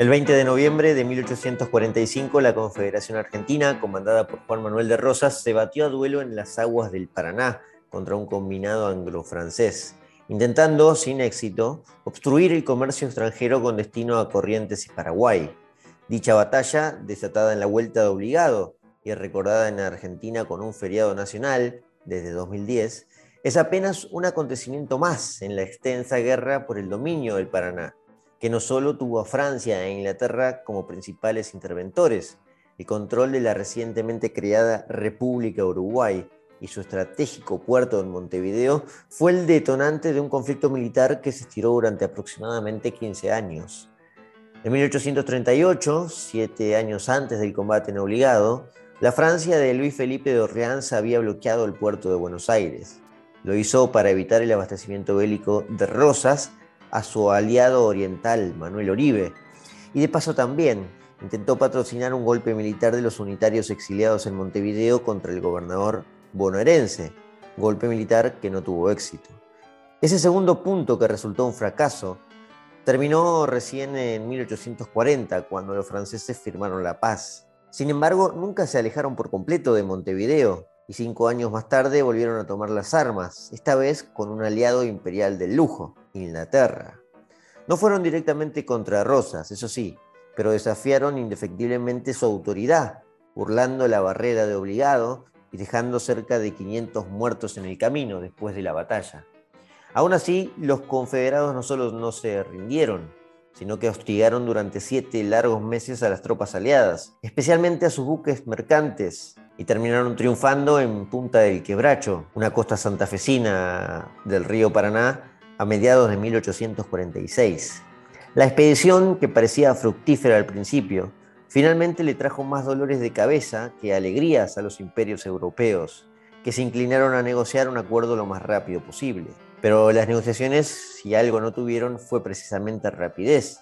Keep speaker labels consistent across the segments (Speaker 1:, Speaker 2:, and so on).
Speaker 1: El 20 de noviembre de 1845, la Confederación Argentina, comandada por Juan Manuel de Rosas, se batió a duelo en las aguas del Paraná contra un combinado anglo-francés, intentando, sin éxito, obstruir el comercio extranjero con destino a Corrientes y Paraguay. Dicha batalla, desatada en la Vuelta de Obligado y recordada en Argentina con un feriado nacional desde 2010, es apenas un acontecimiento más en la extensa guerra por el dominio del Paraná que no solo tuvo a Francia e Inglaterra como principales interventores, el control de la recientemente creada República Uruguay y su estratégico puerto en Montevideo fue el detonante de un conflicto militar que se estiró durante aproximadamente 15 años. En 1838, siete años antes del combate en obligado, la Francia de Luis Felipe de Orleans había bloqueado el puerto de Buenos Aires. Lo hizo para evitar el abastecimiento bélico de Rosas a su aliado oriental, Manuel Oribe, y de paso también intentó patrocinar un golpe militar de los unitarios exiliados en Montevideo contra el gobernador bonaerense, golpe militar que no tuvo éxito. Ese segundo punto que resultó un fracaso terminó recién en 1840, cuando los franceses firmaron la paz. Sin embargo, nunca se alejaron por completo de Montevideo y cinco años más tarde volvieron a tomar las armas, esta vez con un aliado imperial del lujo, Inglaterra. No fueron directamente contra Rosas, eso sí, pero desafiaron indefectiblemente su autoridad, burlando la barrera de obligado y dejando cerca de 500 muertos en el camino después de la batalla. Aún así, los confederados no solo no se rindieron, sino que hostigaron durante siete largos meses a las tropas aliadas, especialmente a sus buques mercantes, y terminaron triunfando en Punta del Quebracho, una costa santafesina del río Paraná, a mediados de 1846. La expedición, que parecía fructífera al principio, finalmente le trajo más dolores de cabeza que alegrías a los imperios europeos, que se inclinaron a negociar un acuerdo lo más rápido posible. Pero las negociaciones, si algo no tuvieron, fue precisamente rapidez.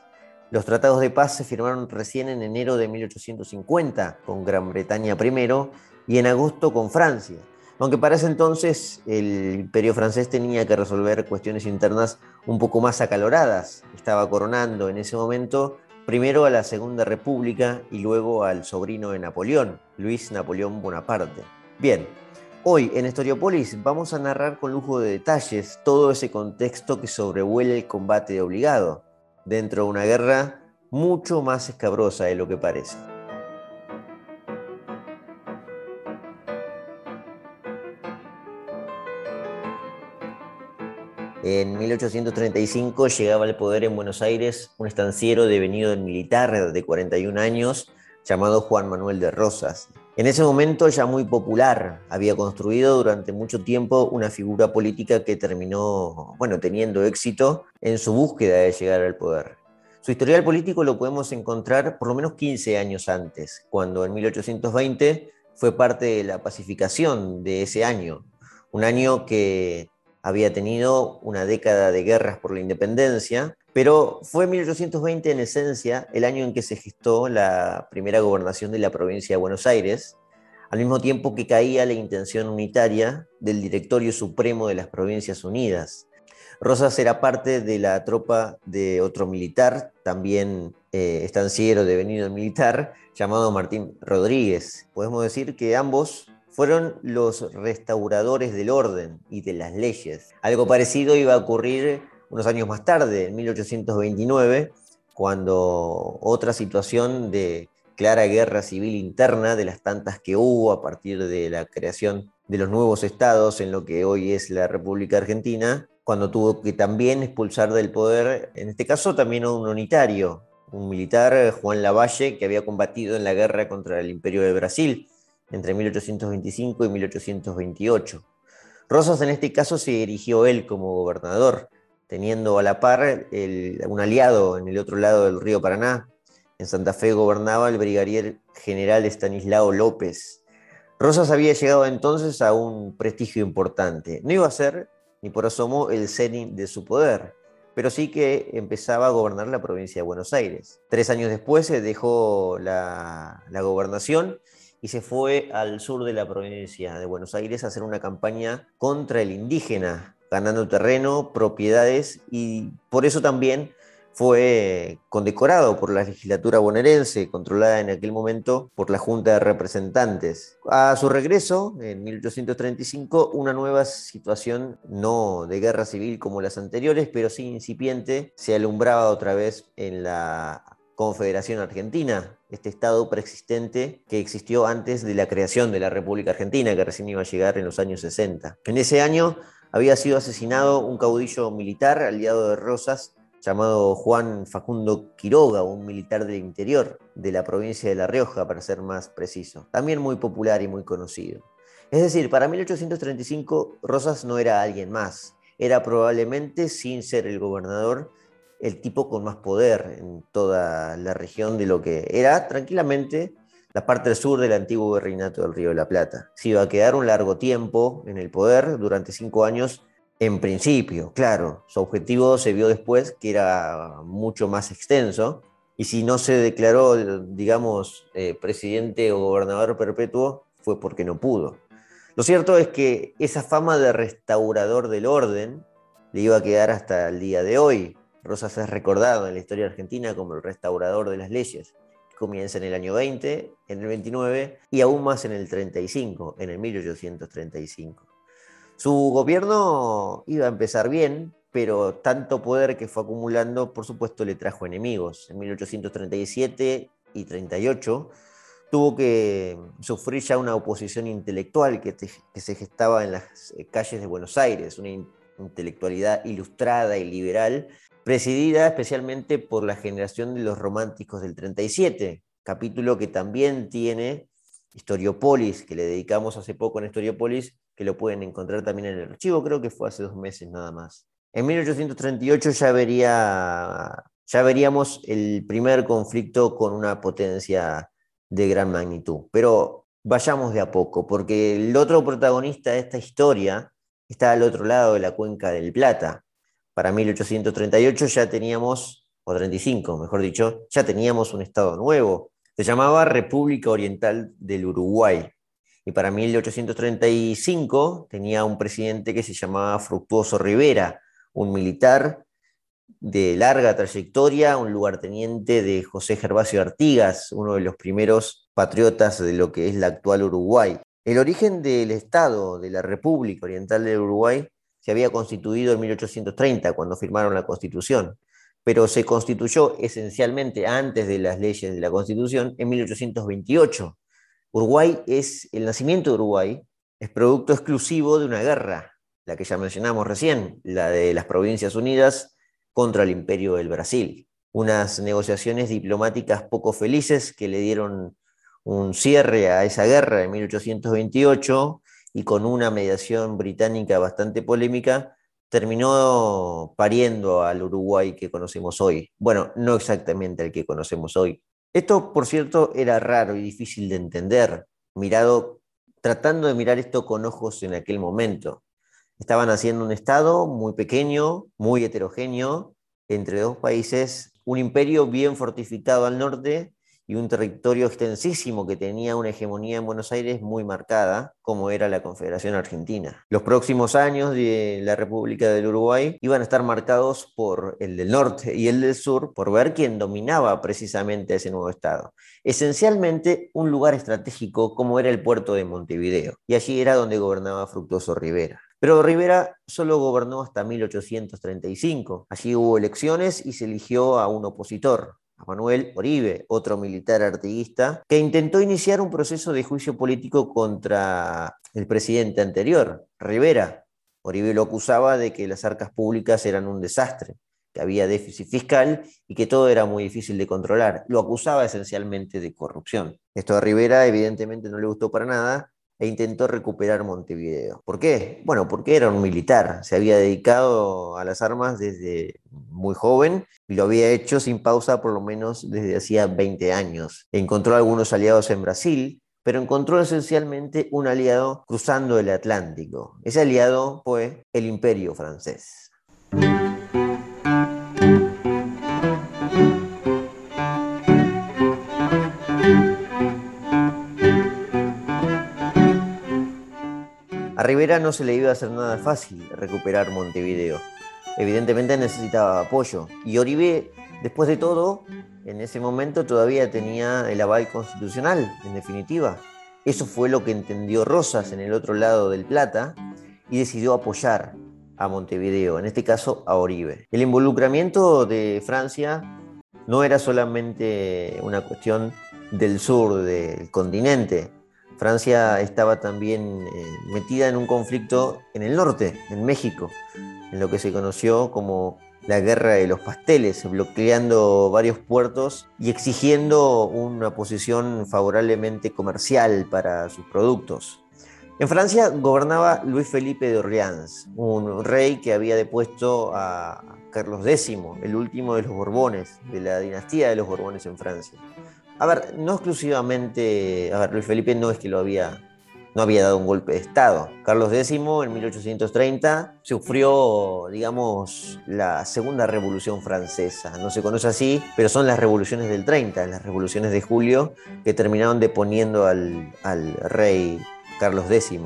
Speaker 1: Los tratados de paz se firmaron recién en enero de 1850 con Gran Bretaña primero y en agosto con Francia, aunque para ese entonces el imperio francés tenía que resolver cuestiones internas un poco más acaloradas. Estaba coronando en ese momento primero a la Segunda República y luego al sobrino de Napoleón, Luis Napoleón Bonaparte. Bien, Hoy en Historiopolis vamos a narrar con lujo de detalles todo ese contexto que sobrevuela el combate de obligado, dentro de una guerra mucho más escabrosa de lo que parece. En 1835 llegaba al poder en Buenos Aires un estanciero devenido en militar de 41 años llamado Juan Manuel de Rosas, en ese momento ya muy popular, había construido durante mucho tiempo una figura política que terminó, bueno, teniendo éxito en su búsqueda de llegar al poder. Su historial político lo podemos encontrar por lo menos 15 años antes, cuando en 1820 fue parte de la pacificación de ese año, un año que había tenido una década de guerras por la independencia, pero fue 1820 en esencia el año en que se gestó la primera gobernación de la provincia de Buenos Aires, al mismo tiempo que caía la intención unitaria del Directorio Supremo de las Provincias Unidas. Rosas era parte de la tropa de otro militar, también eh, estanciero devenido militar, llamado Martín Rodríguez. Podemos decir que ambos fueron los restauradores del orden y de las leyes. Algo parecido iba a ocurrir unos años más tarde, en 1829, cuando otra situación de clara guerra civil interna, de las tantas que hubo a partir de la creación de los nuevos estados en lo que hoy es la República Argentina, cuando tuvo que también expulsar del poder, en este caso también a un unitario, un militar, Juan Lavalle, que había combatido en la guerra contra el Imperio de Brasil entre 1825 y 1828. Rosas en este caso se erigió él como gobernador, teniendo a la par un aliado en el otro lado del río Paraná. En Santa Fe gobernaba el brigadier general Estanislao López. Rosas había llegado entonces a un prestigio importante. No iba a ser, ni por asomo, el cenit de su poder, pero sí que empezaba a gobernar la provincia de Buenos Aires. Tres años después se dejó la, la gobernación y se fue al sur de la provincia de Buenos Aires a hacer una campaña contra el indígena, ganando terreno, propiedades y por eso también fue condecorado por la legislatura bonaerense, controlada en aquel momento por la Junta de Representantes. A su regreso, en 1835, una nueva situación, no de guerra civil como las anteriores, pero sí incipiente, se alumbraba otra vez en la Confederación Argentina, este estado preexistente que existió antes de la creación de la República Argentina, que recién iba a llegar en los años 60. En ese año había sido asesinado un caudillo militar aliado de Rosas llamado Juan Facundo Quiroga, un militar del interior de la provincia de La Rioja, para ser más preciso. También muy popular y muy conocido. Es decir, para 1835 Rosas no era alguien más, era probablemente, sin ser el gobernador, el tipo con más poder en toda la región de lo que era tranquilamente la parte del sur del antiguo virreinato del Río de la Plata. Se iba a quedar un largo tiempo en el poder, durante cinco años, en principio, claro, su objetivo se vio después que era mucho más extenso y si no se declaró, digamos, eh, presidente o gobernador perpetuo fue porque no pudo. Lo cierto es que esa fama de restaurador del orden le iba a quedar hasta el día de hoy. Rosas es recordado en la historia argentina como el restaurador de las leyes. Comienza en el año 20, en el 29 y aún más en el 35, en el 1835. Su gobierno iba a empezar bien, pero tanto poder que fue acumulando, por supuesto, le trajo enemigos. En 1837 y 38 tuvo que sufrir ya una oposición intelectual que, se gestaba en las calles de Buenos Aires, una intelectualidad ilustrada y liberal, presidida especialmente por la generación de los románticos del 37, capítulo que también tiene Historiopolis, que le dedicamos hace poco en Historiopolis, que lo pueden encontrar también en el archivo, creo que fue hace dos meses nada más. En 1838 ya, vería, ya veríamos el primer conflicto con una potencia de gran magnitud, pero vayamos de a poco, porque el otro protagonista de esta historia está al otro lado de la cuenca del Plata. Para 1838 ya teníamos, o 35 mejor dicho, ya teníamos un estado nuevo. Se llamaba República Oriental del Uruguay. Y para 1835 tenía un presidente que se llamaba Fructuoso Rivera, un militar de larga trayectoria, un lugarteniente de José Gervasio Artigas, uno de los primeros patriotas de lo que es la actual Uruguay. El origen del Estado de la República Oriental del Uruguay se había constituido en 1830, cuando firmaron la Constitución, pero se constituyó esencialmente antes de las leyes de la Constitución en 1828 Uruguay es, el nacimiento de Uruguay es producto exclusivo de una guerra, la que ya mencionamos recién, la de las Provincias Unidas contra el Imperio del Brasil. Unas negociaciones diplomáticas poco felices que le dieron un cierre a esa guerra en 1828 y con una mediación británica bastante polémica, terminó pariendo al Uruguay que conocemos hoy. Bueno, no exactamente al que conocemos hoy, esto, por cierto, era raro y difícil de entender, mirado, tratando de mirar esto con ojos en aquel momento. Estaban haciendo un Estado muy pequeño, muy heterogéneo, entre dos países, un imperio bien fortificado al norte y un territorio extensísimo que tenía una hegemonía en Buenos Aires muy marcada, como era la Confederación Argentina. Los próximos años de la República del Uruguay iban a estar marcados por el del norte y el del sur, por ver quién dominaba precisamente ese nuevo Estado. Esencialmente un lugar estratégico como era el puerto de Montevideo, y allí era donde gobernaba Fructuoso Rivera. Pero Rivera solo gobernó hasta 1835. Allí hubo elecciones y se eligió a un opositor, a Manuel Oribe, otro militar artiguista, que intentó iniciar un proceso de juicio político contra el presidente anterior, Rivera. Oribe lo acusaba de que las arcas públicas eran un desastre, que había déficit fiscal y que todo era muy difícil de controlar. Lo acusaba esencialmente de corrupción. Esto a Rivera evidentemente no le gustó para nada e intentó recuperar Montevideo. ¿Por qué? Bueno, porque era un militar, se había dedicado a las armas desde muy joven y lo había hecho sin pausa por lo menos desde hacía 20 años. Encontró algunos aliados en Brasil, pero encontró esencialmente un aliado cruzando el Atlántico. Ese aliado fue el imperio francés. Rivera no se le iba a hacer nada fácil recuperar Montevideo. Evidentemente necesitaba apoyo y Oribe Después de todo, en ese momento todavía tenía el aval constitucional, en definitiva. Eso fue lo que entendió Rosas en el otro lado del Plata y decidió apoyar a Montevideo, en este caso a Oribe. El involucramiento de Francia no era solamente una cuestión del sur del continente. Francia estaba también eh, metida en un conflicto en el norte, en México, en lo que se conoció como la guerra de los pasteles, bloqueando varios puertos y exigiendo una posición favorablemente comercial para sus productos. En Francia gobernaba Luis Felipe de Orleans, un rey que había depuesto a Carlos X, el último de los Borbones, de la dinastía de los Borbones en Francia. A ver, no exclusivamente, a ver, Luis Felipe no es que lo había no había dado un golpe de Estado. Carlos X en 1830 sufrió, digamos, la segunda revolución francesa. No se conoce así, pero son las revoluciones del 30, las revoluciones de julio, que terminaron deponiendo al, al rey Carlos X.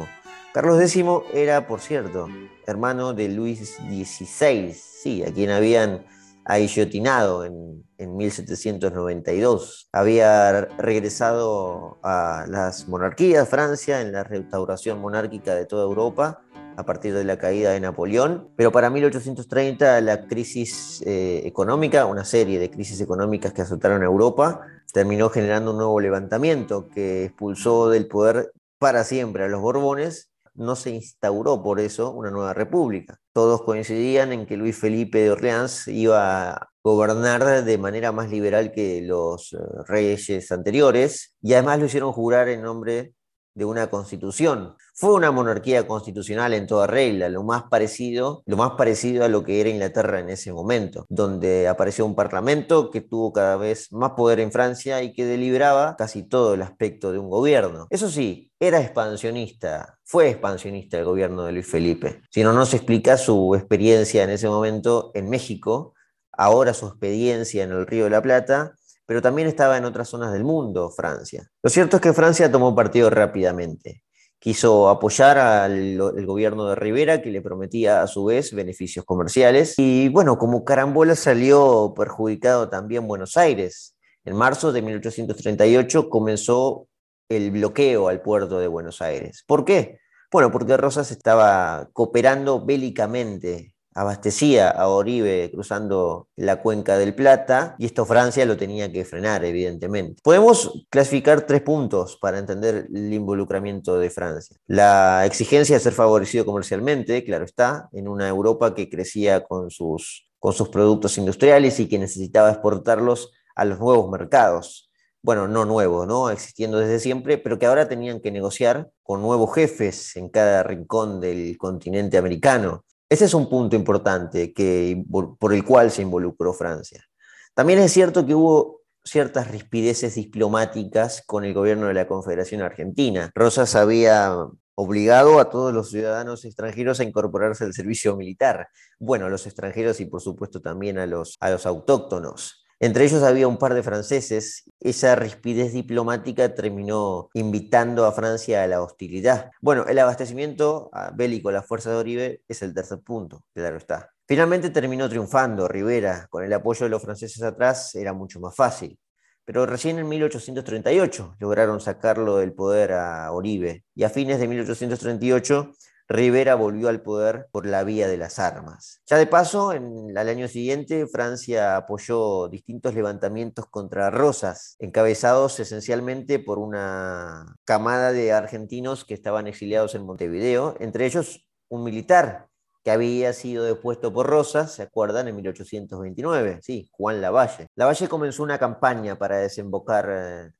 Speaker 1: Carlos X era, por cierto, hermano de Luis XVI, sí, a quien habían aguillotinado en, en 1792. Había regresado a las monarquías, Francia, en la restauración monárquica de toda Europa a partir de la caída de Napoleón, pero para 1830 la crisis eh, económica, una serie de crisis económicas que azotaron a Europa, terminó generando un nuevo levantamiento que expulsó del poder para siempre a los Borbones no se instauró por eso una nueva república. Todos coincidían en que Luis Felipe de Orleans iba a gobernar de manera más liberal que los eh, reyes anteriores y además lo hicieron jurar en nombre de una constitución. Fue una monarquía constitucional en toda regla, lo más parecido, lo más parecido a lo que era Inglaterra en ese momento, donde apareció un parlamento que tuvo cada vez más poder en Francia y que deliberaba casi todo el aspecto de un gobierno. Eso sí, era expansionista, fue expansionista el gobierno de Luis Felipe. Si no, no se explica su experiencia en ese momento en México, ahora su experiencia en el Río de la Plata pero también estaba en otras zonas del mundo, Francia. Lo cierto es que Francia tomó partido rápidamente. Quiso apoyar al gobierno de Rivera, que le prometía a su vez beneficios comerciales. Y bueno, como carambola salió perjudicado también Buenos Aires. En marzo de 1838 comenzó el bloqueo al puerto de Buenos Aires. ¿Por qué? Bueno, porque Rosas estaba cooperando bélicamente abastecía a Oribe cruzando la cuenca del Plata y esto Francia lo tenía que frenar, evidentemente. Podemos clasificar tres puntos para entender el involucramiento de Francia. La exigencia de ser favorecido comercialmente, claro está, en una Europa que crecía con sus, con sus productos industriales y que necesitaba exportarlos a los nuevos mercados. Bueno, no nuevos, ¿no? Existiendo desde siempre, pero que ahora tenían que negociar con nuevos jefes en cada rincón del continente americano ese es un punto importante que, por el cual se involucró Francia. También es cierto que hubo ciertas rispideces diplomáticas con el gobierno de la Confederación Argentina. Rosas había obligado a todos los ciudadanos extranjeros a incorporarse al servicio militar. Bueno, a los extranjeros y por supuesto también a los, a los autóctonos. Entre ellos había un par de franceses. Esa rispidez diplomática terminó invitando a Francia a la hostilidad. Bueno, el abastecimiento bélico a la fuerza de Oribe es el tercer punto, claro está. Finalmente terminó triunfando Rivera. Con el apoyo de los franceses atrás era mucho más fácil. Pero recién en 1838 lograron sacarlo del poder a Oribe. Y a fines de 1838 Rivera volvió al poder por la vía de las armas. Ya de paso, el año siguiente, Francia apoyó distintos levantamientos contra Rosas, encabezados esencialmente por una camada de argentinos que estaban exiliados en Montevideo, entre ellos un militar que había sido depuesto por Rosas, ¿se acuerdan? En 1829, sí, Juan Lavalle. Lavalle comenzó una campaña para desembocar eh,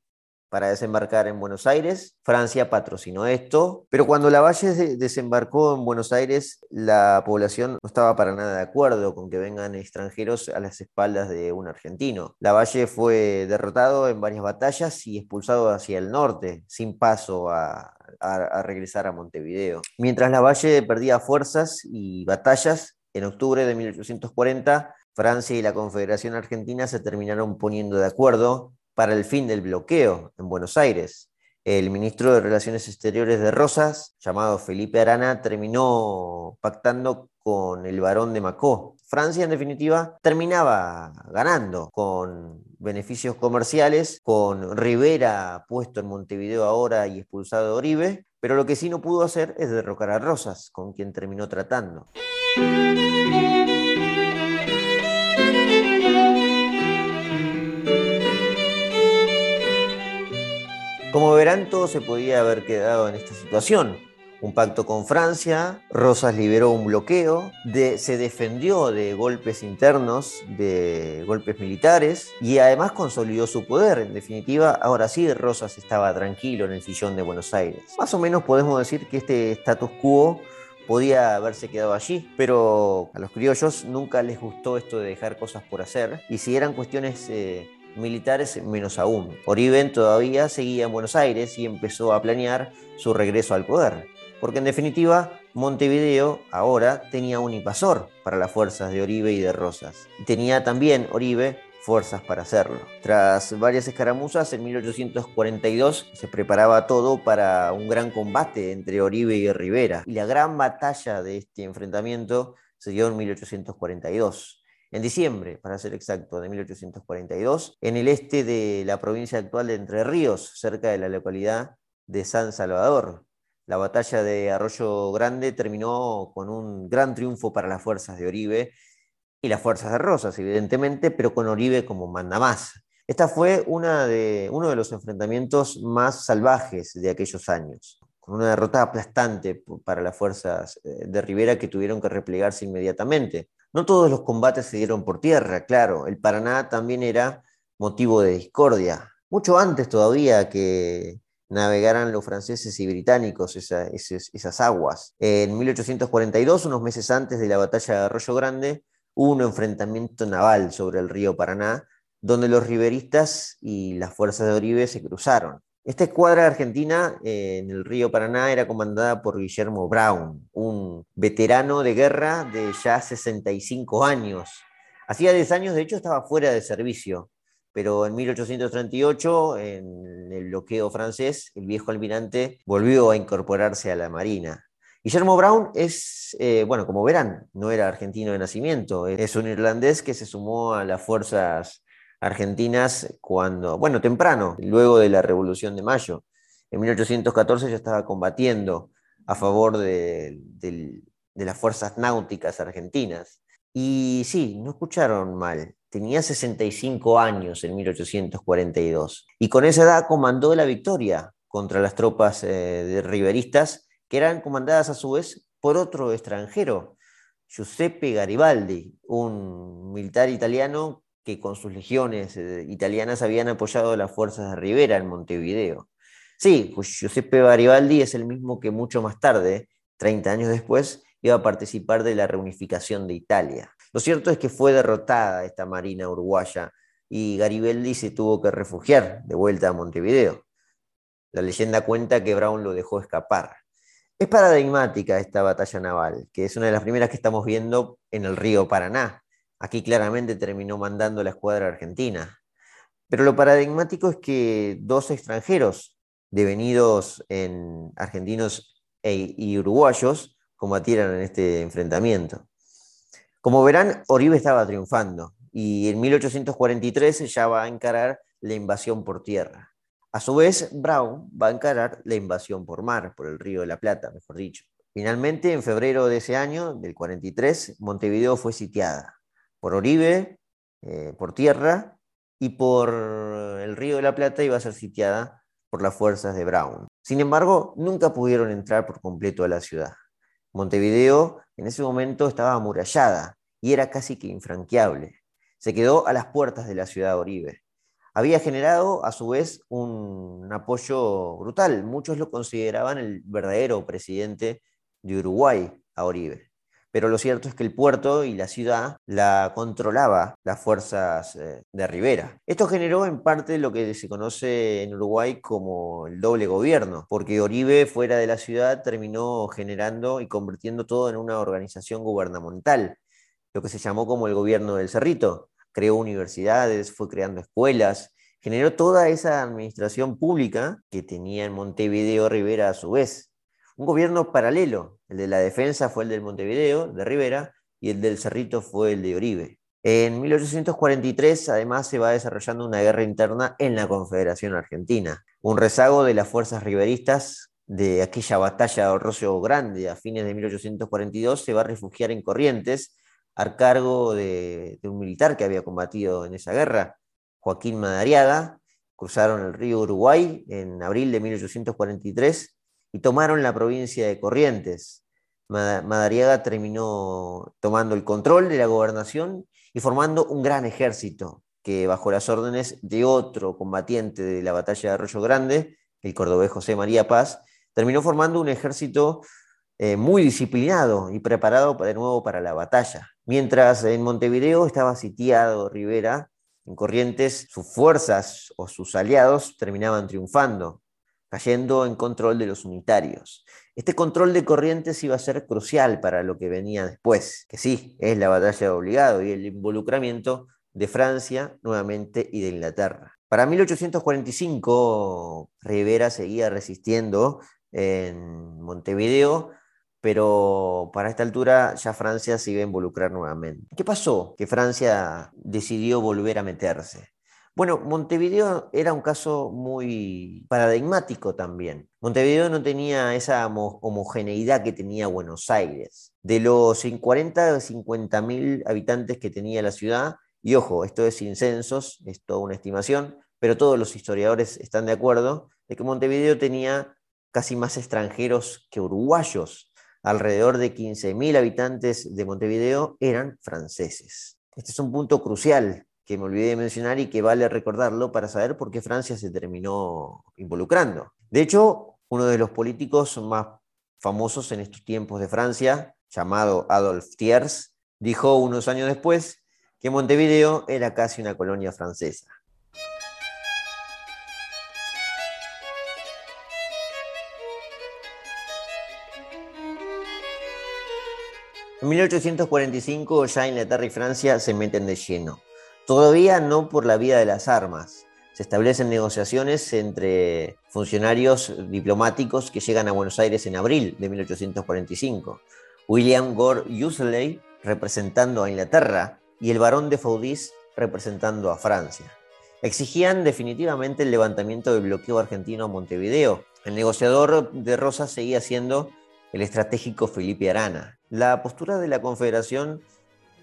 Speaker 1: para desembarcar en Buenos Aires. Francia patrocinó esto, pero cuando Lavalle desembarcó en Buenos Aires, la población no estaba para nada de acuerdo con que vengan extranjeros a las espaldas de un argentino. Lavalle fue derrotado en varias batallas y expulsado hacia el norte, sin paso a, regresar a Montevideo. Mientras Lavalle perdía fuerzas y batallas, en octubre de 1840, Francia y la Confederación Argentina se terminaron poniendo de acuerdo para el fin del bloqueo en Buenos Aires. El ministro de Relaciones Exteriores de Rosas, llamado Felipe Arana, terminó pactando con el barón de Macó, Francia, en definitiva, terminaba ganando con beneficios comerciales, con Rivera puesto en Montevideo ahora y expulsado de Oribe, pero lo que sí no pudo hacer es derrocar a Rosas, con quien terminó tratando. Como verán, todo se podía haber quedado en esta situación. Un pacto con Francia, Rosas liberó un bloqueo, se defendió de golpes internos, de golpes militares y además consolidó su poder. En definitiva, ahora sí Rosas estaba tranquilo en el sillón de Buenos Aires. Más o menos podemos decir que este status quo podía haberse quedado allí, pero a los criollos nunca les gustó esto de dejar cosas por hacer y si eran cuestiones... Eh, militares menos aún. Oriben todavía seguía en Buenos Aires y empezó a planear su regreso al poder, porque en definitiva Montevideo ahora tenía un invasor para las fuerzas de Oribe y de Rosas. Tenía también Oribe fuerzas para hacerlo. Tras varias escaramuzas, en 1842 se preparaba todo para un gran combate entre Oribe y Rivera. Y la gran batalla de este enfrentamiento se dio en 1842 en diciembre, para ser exacto, de 1842, en el este de la provincia actual de Entre Ríos, cerca de la localidad de San Salvador. La batalla de Arroyo Grande terminó con un gran triunfo para las fuerzas de Oribe y las fuerzas de Rosas, evidentemente, pero con Oribe como manda más. Esta fue uno de los enfrentamientos más salvajes de aquellos años, con una derrota aplastante para las fuerzas eh, de Rivera que tuvieron que replegarse inmediatamente. No todos los combates se dieron por tierra, claro, el Paraná también era motivo de discordia. Mucho antes todavía que navegaran los franceses y británicos esas, aguas. En 1842, unos meses antes de la batalla de Arroyo Grande, hubo un enfrentamiento naval sobre el río Paraná, donde los riveristas y las fuerzas de Oribe se cruzaron. Esta escuadra argentina eh, en el río Paraná era comandada por Guillermo Brown, un veterano de guerra de ya 65 años. Hacía 10 años, de hecho, estaba fuera de servicio, pero en 1838, en el bloqueo francés, el viejo almirante volvió a incorporarse a la Marina. Guillermo Brown es, eh, bueno, como verán, no era argentino de nacimiento, es un irlandés que se sumó a las fuerzas argentinas cuando, bueno, temprano, luego de la Revolución de Mayo. En 1814 ya estaba combatiendo a favor de, las fuerzas náuticas argentinas. Y sí, no escucharon mal, tenía 65 años en 1842 y con esa edad comandó la victoria contra las tropas eh, de riveristas que eran comandadas a su vez por otro extranjero, Giuseppe Garibaldi, un militar italiano que con sus legiones eh, italianas habían apoyado las fuerzas de Rivera en Montevideo. Sí, pues Giuseppe Garibaldi es el mismo que mucho más tarde, 30 años después, iba a participar de la reunificación de Italia. Lo cierto es que fue derrotada esta marina uruguaya y Garibaldi se tuvo que refugiar de vuelta a Montevideo. La leyenda cuenta que Brown lo dejó escapar. Es paradigmática esta batalla naval, que es una de las primeras que estamos viendo en el río Paraná, Aquí claramente terminó mandando la escuadra argentina. Pero lo paradigmático es que dos extranjeros, devenidos en argentinos e, y uruguayos, combatieran en este enfrentamiento. Como verán, Oribe estaba triunfando y en 1843 ya va a encarar la invasión por tierra. A su vez, Brown va a encarar la invasión por mar, por el río de la Plata, mejor dicho. Finalmente, en febrero de ese año, del 43, Montevideo fue sitiada por Oribe, eh, por tierra, y por el Río de la Plata iba a ser sitiada por las fuerzas de Brown. Sin embargo, nunca pudieron entrar por completo a la ciudad. Montevideo en ese momento estaba amurallada y era casi que infranqueable. Se quedó a las puertas de la ciudad de Oribe. Había generado a su vez un apoyo brutal. Muchos lo consideraban el verdadero presidente de Uruguay a Oribe pero lo cierto es que el puerto y la ciudad la controlaba las fuerzas eh, de Rivera. Esto generó en parte lo que se conoce en Uruguay como el doble gobierno, porque Oribe fuera de la ciudad terminó generando y convirtiendo todo en una organización gubernamental, lo que se llamó como el gobierno del Cerrito. Creó universidades, fue creando escuelas, generó toda esa administración pública que tenía en Montevideo Rivera a su vez un gobierno paralelo. El de la defensa fue el del Montevideo, de Rivera, y el del Cerrito fue el de Oribe. En 1843, además, se va desarrollando una guerra interna en la Confederación Argentina, un rezago de las fuerzas riveristas de aquella batalla de Rocio Grande a fines de 1842 se va a refugiar en Corrientes al cargo de, un militar que había combatido en esa guerra, Joaquín Madariaga. Cruzaron el río Uruguay en abril de 1843 y tomaron la provincia de Corrientes. Madariaga terminó tomando el control de la gobernación y formando un gran ejército que bajo las órdenes de otro combatiente de la batalla de Arroyo Grande, el cordobés José María Paz, terminó formando un ejército eh, muy disciplinado y preparado de nuevo para la batalla. Mientras en Montevideo estaba sitiado Rivera, en Corrientes sus fuerzas o sus aliados terminaban triunfando, cayendo en control de los unitarios. Este control de Corrientes iba a ser crucial para lo que venía después, que sí, es la batalla de obligado y el involucramiento de Francia nuevamente y de Inglaterra. Para 1845 Rivera seguía resistiendo en Montevideo, pero para esta altura ya Francia se iba a involucrar nuevamente. ¿Qué pasó? Que Francia decidió volver a meterse. Bueno, Montevideo era un caso muy paradigmático también. Montevideo no tenía esa homogeneidad que tenía Buenos Aires. De los 40 o 50 mil habitantes que tenía la ciudad, y ojo, esto es sin censos, es toda una estimación, pero todos los historiadores están de acuerdo de que Montevideo tenía casi más extranjeros que uruguayos. Alrededor de 15.000 habitantes de Montevideo eran franceses. Este es un punto crucial que me olvidé de mencionar y que vale recordarlo para saber por qué Francia se terminó involucrando. De hecho, uno de los políticos más famosos en estos tiempos de Francia, llamado Adolphe Thiers, dijo unos años después que Montevideo era casi una colonia francesa. En 1845 ya Inglaterra y Francia se meten de lleno. Todavía no por la vía de las armas. Se establecen negociaciones entre funcionarios diplomáticos que llegan a Buenos Aires en abril de 1845. William Gore Useley representando a Inglaterra y el barón de Faudis representando a Francia. Exigían definitivamente el levantamiento del bloqueo argentino a Montevideo. El negociador de Rosas seguía siendo el estratégico Felipe Arana. La postura de la Confederación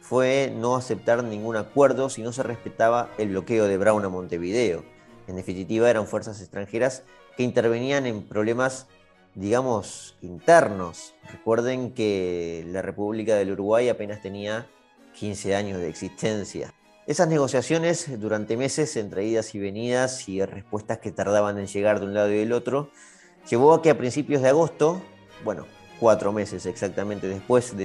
Speaker 1: fue no aceptar ningún acuerdo si no se respetaba el bloqueo de Brown a Montevideo. En definitiva, eran fuerzas extranjeras que intervenían en problemas, digamos, internos. Recuerden que la República del Uruguay apenas tenía 15 años de existencia. Esas negociaciones durante meses entre idas y venidas y respuestas que tardaban en llegar de un lado y del otro, llevó a que a principios de agosto, bueno, cuatro meses exactamente después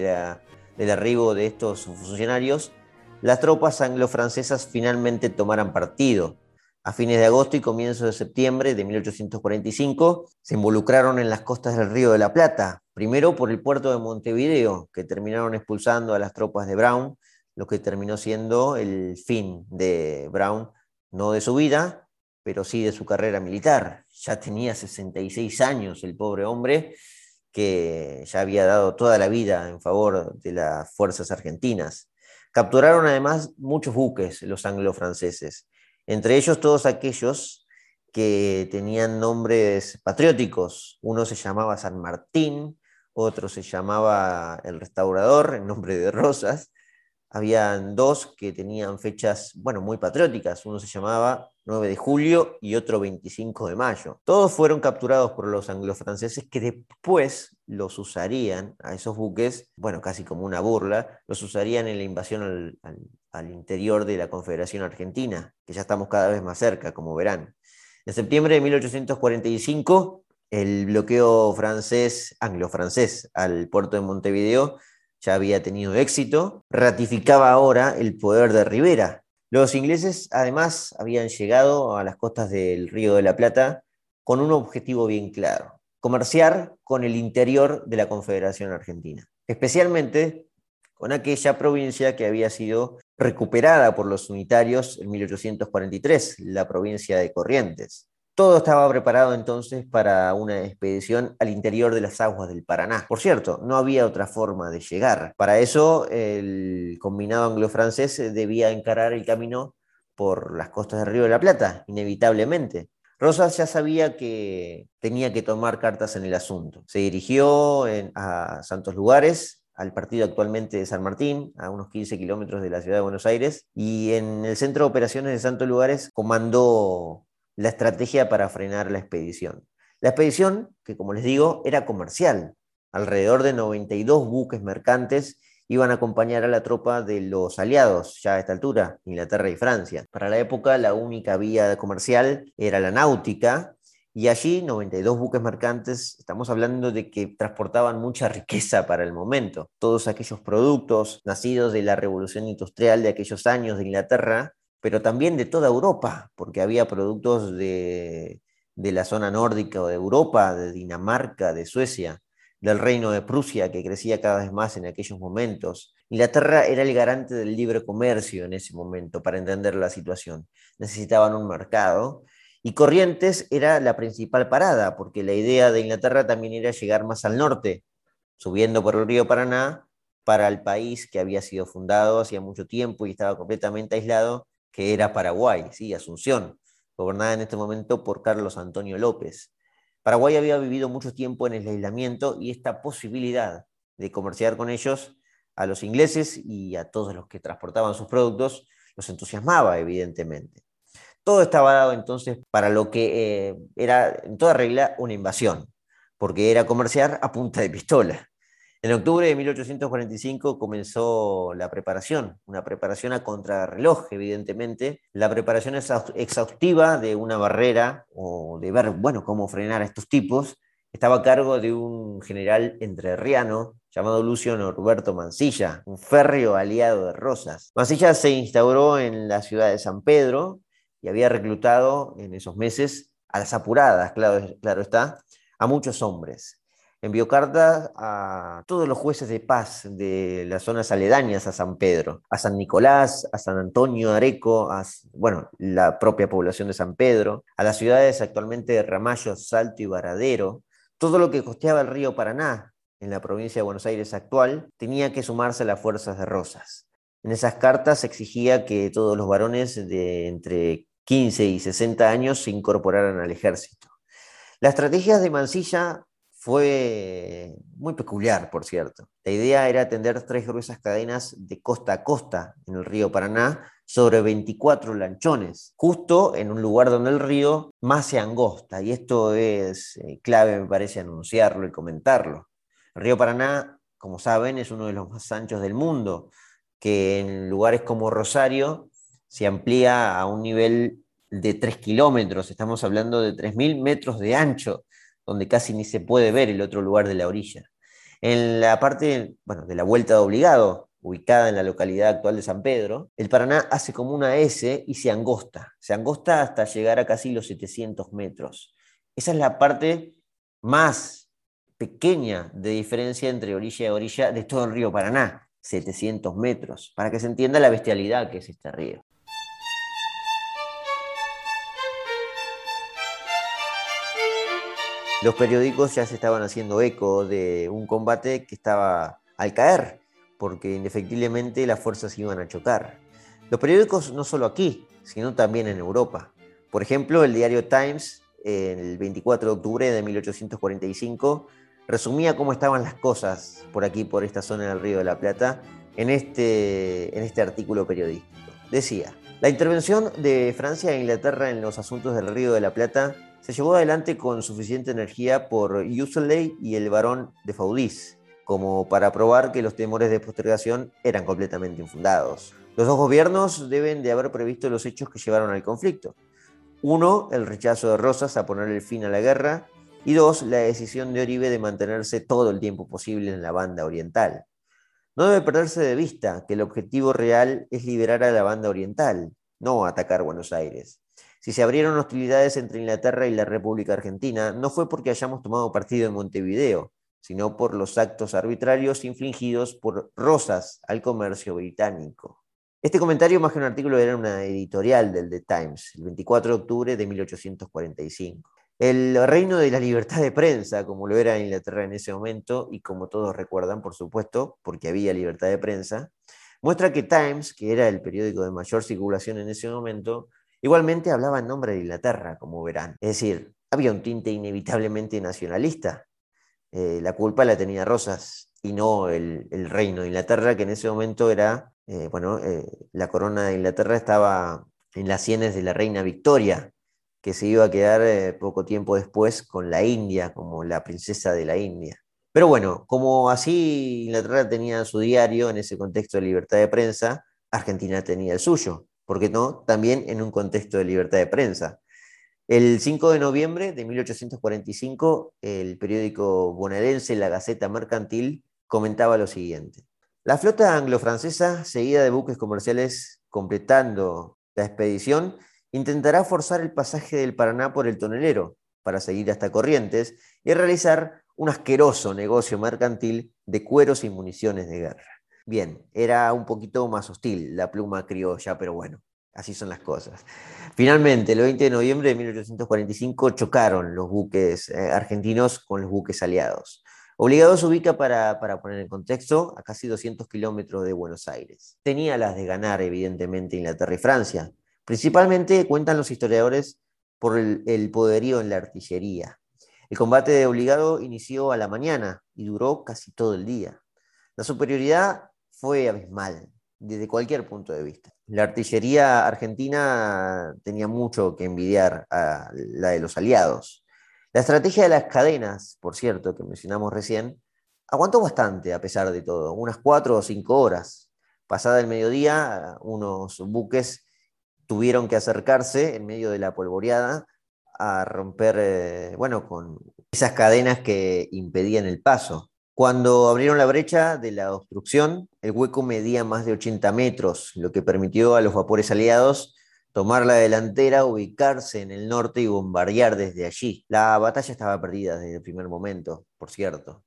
Speaker 1: del arribo de estos funcionarios, las tropas anglo-francesas finalmente tomaran partido. A fines de agosto y comienzos de septiembre de 1845 se involucraron en las costas del Río de la Plata, primero por el puerto de Montevideo, que terminaron expulsando a las tropas de Brown, lo que terminó siendo el fin de Brown, no de su vida, pero sí de su carrera militar. Ya tenía 66 años el pobre hombre que ya había dado toda la vida en favor de las fuerzas argentinas. Capturaron además muchos buques los anglo-franceses, entre ellos todos aquellos que tenían nombres patrióticos. Uno se llamaba San Martín, otro se llamaba El Restaurador, en nombre de Rosas, habían dos que tenían fechas, bueno, muy patrióticas. Uno se llamaba 9 de julio y otro 25 de mayo. Todos fueron capturados por los anglo-franceses que después los usarían a esos buques, bueno, casi como una burla, los usarían en la invasión al, al interior de la Confederación Argentina, que ya estamos cada vez más cerca, como verán. En septiembre de 1845, el bloqueo francés, anglo-francés, al puerto de Montevideo ya había tenido éxito, ratificaba ahora el poder de Rivera. Los ingleses además habían llegado a las costas del Río de la Plata con un objetivo bien claro, comerciar con el interior de la Confederación Argentina, especialmente con aquella provincia que había sido recuperada por los unitarios en 1843, la provincia de Corrientes. Todo estaba preparado entonces para una expedición al interior de las aguas del Paraná. Por cierto, no había otra forma de llegar. Para eso, el combinado anglo-francés debía encarar el camino por las costas del Río de la Plata, inevitablemente. Rosas ya sabía que tenía que tomar cartas en el asunto. Se dirigió a Santos Lugares, al partido actualmente de San Martín, a unos 15 kilómetros de la ciudad de Buenos Aires, y en el centro de operaciones de Santos Lugares comandó la estrategia para frenar la expedición. La expedición, que como les digo, era comercial, alrededor de 92 buques mercantes iban a acompañar a la tropa de los aliados, ya a esta altura, Inglaterra y Francia. Para la época, la única vía comercial era la náutica, y allí 92 buques mercantes, estamos hablando de que transportaban mucha riqueza para el momento. Todos aquellos productos nacidos de la revolución industrial de aquellos años de Inglaterra, pero también de toda Europa, porque había productos de, de la zona nórdica o de Europa, de Dinamarca, de Suecia del reino de Prusia, que crecía cada vez más en aquellos momentos. Inglaterra era el garante del libre comercio en ese momento, para entender la situación. Necesitaban un mercado y Corrientes era la principal parada, porque la idea de Inglaterra también era llegar más al norte, subiendo por el río Paraná para el país que había sido fundado hacía mucho tiempo y estaba completamente aislado, que era Paraguay, ¿sí? Asunción, gobernada en este momento por Carlos Antonio López. Paraguay había vivido mucho tiempo en el aislamiento y esta posibilidad de comerciar con ellos a los ingleses y a todos los que transportaban sus productos los entusiasmaba, evidentemente. Todo estaba dado entonces para lo que eh, era en toda regla una invasión, porque era comerciar a punta de pistola. En octubre de 1845 comenzó la preparación, una preparación a contrarreloj, evidentemente, la preparación exhaustiva de una barrera o de ver, bueno, cómo frenar a estos tipos, estaba a cargo de un general entrerriano llamado Lucio Norberto Mansilla, un férreo aliado de Rosas. Mansilla se instauró en la ciudad de San Pedro y había reclutado en esos meses a las apuradas, claro, claro está, a muchos hombres envió cartas a todos los jueces de paz de las zonas aledañas a San Pedro, a San Nicolás, a San Antonio Areco, a bueno, la propia población de San Pedro, a las ciudades actualmente de Ramallo, Salto y Varadero. Todo lo que costeaba el río Paraná en la provincia de Buenos Aires actual tenía que sumarse a las fuerzas de Rosas. En esas cartas exigía que todos los varones de entre 15 y 60 años se incorporaran al ejército. Las estrategias de Mansilla fue muy peculiar, por cierto. La idea era tender tres gruesas cadenas de costa a costa en el río Paraná sobre 24 lanchones, justo en un lugar donde el río más se angosta. Y esto es eh, clave, me parece, anunciarlo y comentarlo. El río Paraná, como saben, es uno de los más anchos del mundo, que en lugares como Rosario se amplía a un nivel de 3 kilómetros, estamos hablando de 3.000 metros de ancho donde casi ni se puede ver el otro lugar de la orilla. En la parte bueno, de la vuelta de obligado, ubicada en la localidad actual de San Pedro, el Paraná hace como una S y se angosta. Se angosta hasta llegar a casi los 700 metros. Esa es la parte más pequeña de diferencia entre orilla y orilla de todo el río Paraná, 700 metros, para que se entienda la bestialidad que es este río. Los periódicos ya se estaban haciendo eco de un combate que estaba al caer, porque indefectiblemente las fuerzas iban a chocar. Los periódicos no solo aquí, sino también en Europa. Por ejemplo, el diario Times, el 24 de octubre de 1845, resumía cómo estaban las cosas por aquí, por esta zona del Río de la Plata, en este, en este artículo periodístico. Decía, la intervención de Francia e Inglaterra en los asuntos del Río de la Plata se llevó adelante con suficiente energía por Useley y el barón de Faudis, como para probar que los temores de postergación eran completamente infundados. Los dos gobiernos deben de haber previsto los hechos que llevaron al conflicto. Uno, el rechazo de Rosas a poner el fin a la guerra, y dos, la decisión de Oribe de mantenerse todo el tiempo posible en la banda oriental. No debe perderse de vista que el objetivo real es liberar a la banda oriental, no atacar Buenos Aires. Si se abrieron hostilidades entre Inglaterra y la República Argentina, no fue porque hayamos tomado partido en Montevideo, sino por los actos arbitrarios infligidos por Rosas al comercio británico. Este comentario, más que un artículo, era una editorial del The Times, el 24 de octubre de 1845. El reino de la libertad de prensa, como lo era Inglaterra en ese momento, y como todos recuerdan, por supuesto, porque había libertad de prensa, muestra que Times, que era el periódico de mayor circulación en ese momento, igualmente hablaba en nombre de Inglaterra, como verán. Es decir, había un tinte inevitablemente nacionalista. Eh, la culpa la tenía Rosas y no el, reino de Inglaterra, que en ese momento era, eh, bueno, eh, la corona de Inglaterra estaba en las sienes de la reina Victoria, que se iba a quedar poco tiempo después con la India, como la princesa de la India. Pero bueno, como así Inglaterra tenía su diario en ese contexto de libertad de prensa, Argentina tenía el suyo, ¿por qué no? También en un contexto de libertad de prensa. El 5 de noviembre de 1845, el periódico bonaerense La Gaceta Mercantil comentaba lo siguiente. La flota anglo-francesa, seguida de buques comerciales completando la expedición, intentará forzar el pasaje del Paraná por el tonelero para seguir hasta Corrientes y realizar un asqueroso negocio mercantil de cueros y municiones de guerra. Bien, era un poquito más hostil la pluma criolla, pero bueno, así son las cosas. Finalmente, el 20 de noviembre de 1845 chocaron los buques eh, argentinos con los buques aliados. Obligado se ubica, para, para, poner en contexto, a casi 200 kilómetros de Buenos Aires. Tenía las de ganar, evidentemente, Inglaterra y Francia, Principalmente cuentan los historiadores por el, poderío en la artillería. El combate de obligado inició a la mañana y duró casi todo el día. La superioridad fue abismal desde cualquier punto de vista. La artillería argentina tenía mucho que envidiar a la de los aliados. La estrategia de las cadenas, por cierto, que mencionamos recién, aguantó bastante a pesar de todo, unas cuatro o cinco horas. Pasada el mediodía, unos buques tuvieron que acercarse en medio de la polvoreada a romper, eh, bueno, con esas cadenas que impedían el paso. Cuando abrieron la brecha de la obstrucción, el hueco medía más de 80 metros, lo que permitió a los vapores aliados tomar la delantera, ubicarse en el norte y bombardear desde allí. La batalla estaba perdida desde el primer momento, por cierto.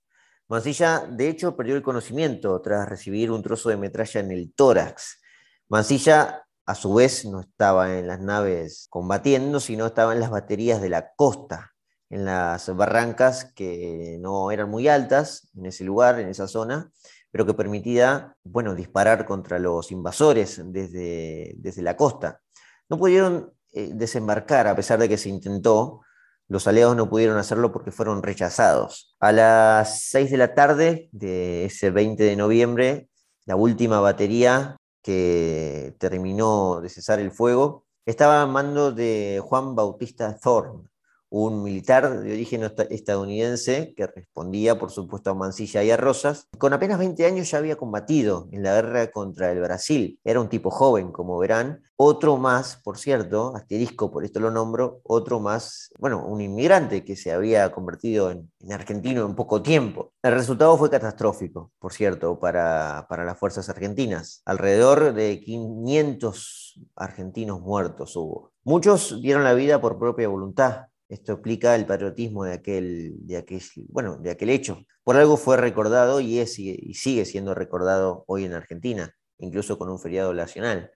Speaker 1: Mansilla, de hecho, perdió el conocimiento tras recibir un trozo de metralla en el tórax. Mansilla a su vez no estaba en las naves combatiendo, sino estaba en las baterías de la costa, en las barrancas que no eran muy altas en ese lugar, en esa zona, pero que permitía, bueno, disparar contra los invasores desde, desde la costa. No pudieron eh, desembarcar a pesar de que se intentó, los aliados no pudieron hacerlo porque fueron rechazados. A las 6 de la tarde de ese 20 de noviembre, la última batería que terminó de cesar el fuego, estaba a mando de Juan Bautista Thorne, un militar de origen estadounidense que respondía, por supuesto, a Mansilla y a Rosas. Con apenas 20 años ya había combatido en la guerra contra el Brasil. Era un tipo joven, como verán. Otro más, por cierto, asterisco, por esto lo nombro, otro más, bueno, un inmigrante que se había convertido en, argentino en poco tiempo. El resultado fue catastrófico, por cierto, para, para las fuerzas argentinas. Alrededor de 500 argentinos muertos hubo. Muchos dieron la vida por propia voluntad, esto explica el patriotismo de aquel, de aquel, bueno, de aquel hecho. Por algo fue recordado y, es, y sigue siendo recordado hoy en Argentina, incluso con un feriado nacional.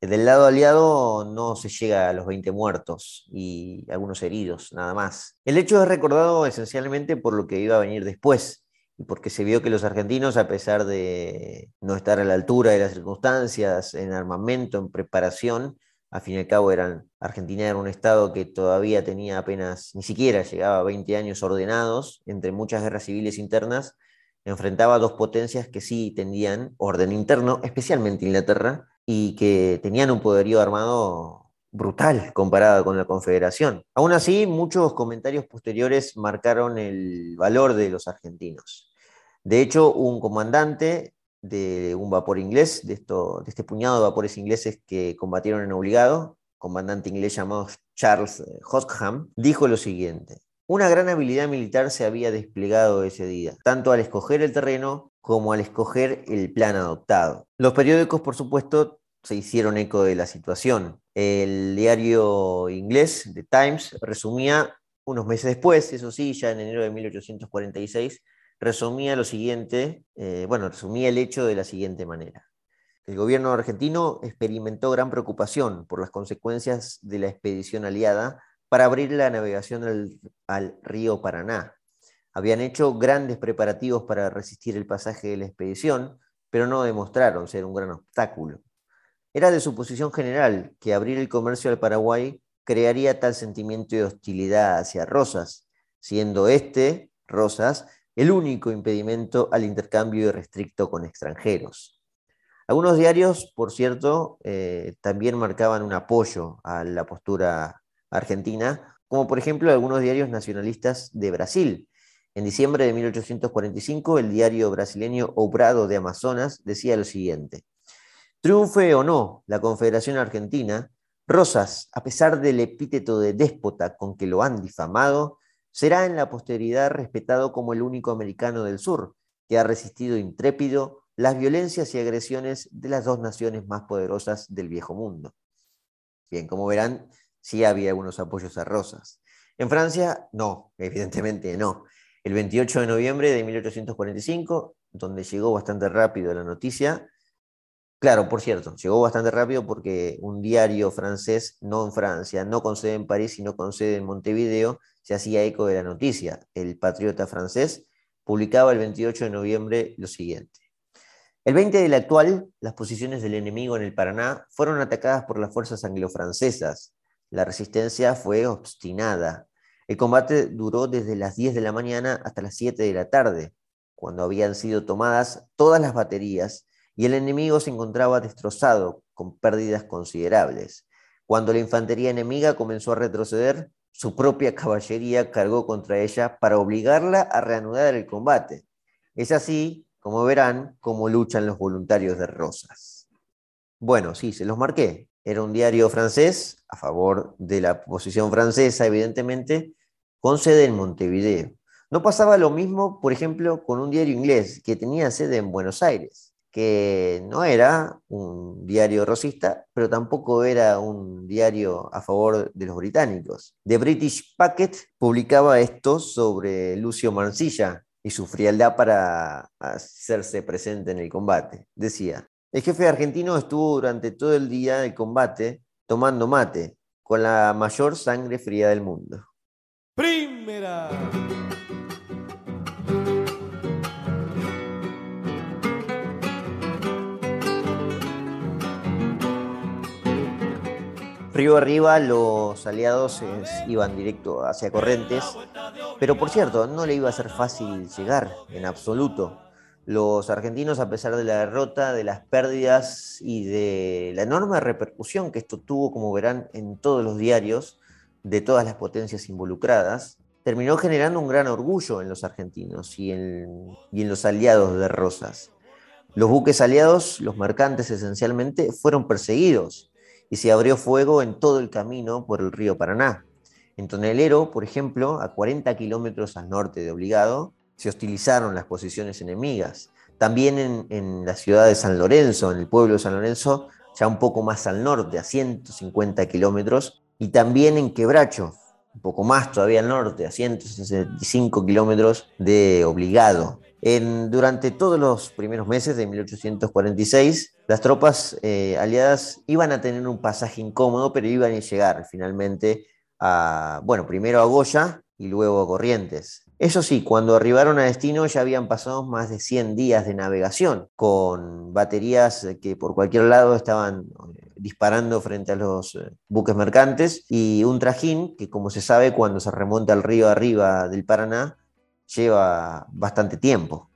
Speaker 1: Del lado aliado no se llega a los 20 muertos y algunos heridos, nada más. El hecho es recordado esencialmente por lo que iba a venir después y porque se vio que los argentinos, a pesar de no estar a la altura de las circunstancias, en armamento, en preparación, al fin y al cabo eran, Argentina era un estado que todavía tenía apenas, ni siquiera llegaba a 20 años ordenados, entre muchas guerras civiles internas, enfrentaba a dos potencias que sí tenían orden interno, especialmente Inglaterra, y que tenían un poderío armado brutal comparado con la Confederación. Aún así, muchos comentarios posteriores marcaron el valor de los argentinos. De hecho, un comandante de un vapor inglés, de, esto, de este puñado de vapores ingleses que combatieron en obligado, comandante inglés llamado Charles eh, Hoskham, dijo lo siguiente. Una gran habilidad militar se había desplegado ese día, tanto al escoger el terreno como al escoger el plan adoptado. Los periódicos, por supuesto, se hicieron eco de la situación. El diario inglés, The Times, resumía unos meses después, eso sí, ya en enero de 1846, resumía lo siguiente, eh, bueno, resumía el hecho de la siguiente manera. El gobierno argentino experimentó gran preocupación por las consecuencias de la expedición aliada para abrir la navegación al, río Paraná. Habían hecho grandes preparativos para resistir el pasaje de la expedición, pero no demostraron ser un gran obstáculo. Era de suposición general que abrir el comercio al Paraguay crearía tal sentimiento de hostilidad hacia Rosas, siendo este, Rosas, el único impedimento al intercambio irrestricto con extranjeros. Algunos diarios, por cierto, eh, también marcaban un apoyo a la postura argentina, como por ejemplo algunos diarios nacionalistas de Brasil. En diciembre de 1845, el diario brasileño Obrado de Amazonas decía lo siguiente. Triunfe o no la Confederación Argentina, Rosas, a pesar del epíteto de déspota con que lo han difamado, será en la posteridad respetado como el único americano del sur, que ha resistido intrépido las violencias y agresiones de las dos naciones más poderosas del viejo mundo. Bien, como verán, sí había algunos apoyos a Rosas. En Francia, no, evidentemente no. El 28 de noviembre de 1845, donde llegó bastante rápido la noticia, claro, por cierto, llegó bastante rápido porque un diario francés, no en Francia, no con sede en París, sino con sede en Montevideo, se hacía eco de la noticia. El patriota francés publicaba el 28 de noviembre lo siguiente. El 20 del actual, las posiciones del enemigo en el Paraná fueron atacadas por las fuerzas anglo-francesas. La resistencia fue obstinada. El combate duró desde las 10 de la mañana hasta las 7 de la tarde, cuando habían sido tomadas todas las baterías y el enemigo se encontraba destrozado, con pérdidas considerables. Cuando la infantería enemiga comenzó a retroceder, su propia caballería cargó contra ella para obligarla a reanudar el combate. Es así como verán, cómo luchan los voluntarios de Rosas. Bueno, sí, se los marqué. Era un diario francés, a favor de la posición francesa, evidentemente, con sede en Montevideo. No pasaba lo mismo, por ejemplo, con un diario inglés que tenía sede en Buenos Aires, que no era un diario rosista, pero tampoco era un diario a favor de los británicos. The British Packet publicaba esto sobre Lucio Mancilla, y su frialdad para hacerse presente en el combate. Decía, el jefe argentino estuvo durante todo el día del combate tomando mate, con la mayor sangre fría del mundo. Primera. Río arriba, los aliados iban directo hacia Corrientes, pero por cierto, no le iba a ser fácil llegar en absoluto. Los argentinos, a pesar de la derrota, de las pérdidas y de la enorme repercusión que esto tuvo, como verán, en todos los diarios de todas las potencias involucradas, terminó generando un gran orgullo en los argentinos y en, los aliados de Rosas. Los buques aliados, los mercantes esencialmente, fueron perseguidos y se abrió fuego en todo el camino por el río Paraná. En Tonelero, por ejemplo, a 40 kilómetros al norte de Obligado, se hostilizaron las posiciones enemigas. También en, en, la ciudad de San Lorenzo, en el pueblo de San Lorenzo, ya un poco más al norte, a 150 kilómetros, y también en Quebracho, un poco más todavía al norte, a 165 kilómetros de Obligado. Durante todos los primeros meses de 1846, las tropas eh, aliadas iban a tener un pasaje incómodo, pero iban a llegar finalmente a, bueno, primero a Goya y luego a Corrientes. Eso sí, cuando arribaron a destino ya habían pasado más de 100 días de navegación, con baterías que por cualquier lado estaban eh, disparando frente a los eh, buques mercantes y un trajín que, como se sabe, cuando se remonta al río arriba del Paraná, lleva bastante tiempo.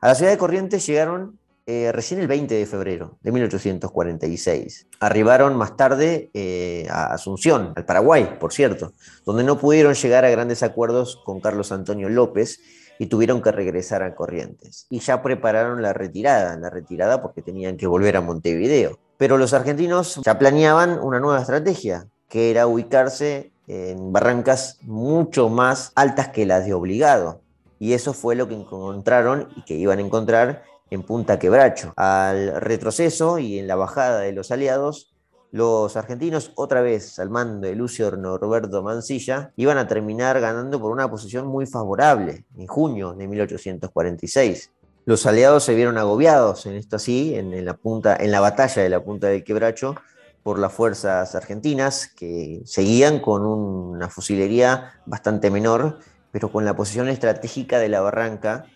Speaker 1: A la ciudad de Corrientes llegaron eh, recién el 20 de febrero de 1846. Arribaron más tarde eh, a Asunción, al Paraguay, por cierto, donde no pudieron llegar a grandes acuerdos con Carlos Antonio López y tuvieron que regresar a Corrientes. Y ya prepararon la retirada, la retirada porque tenían que volver a Montevideo. Pero los argentinos ya planeaban una nueva estrategia, que era ubicarse en barrancas mucho más altas que las de obligado y eso fue lo que encontraron y que iban a encontrar en Punta Quebracho. Al retroceso y en la bajada de los aliados, los argentinos, otra vez al mando de Lucio Norberto Mansilla, iban a terminar ganando por una posición muy favorable en junio de 1846. Los aliados se vieron agobiados en esto así, en, la punta, en la batalla de la punta del quebracho, por las fuerzas argentinas que seguían con una fusilería bastante menor, pero con la posición estratégica de la barranca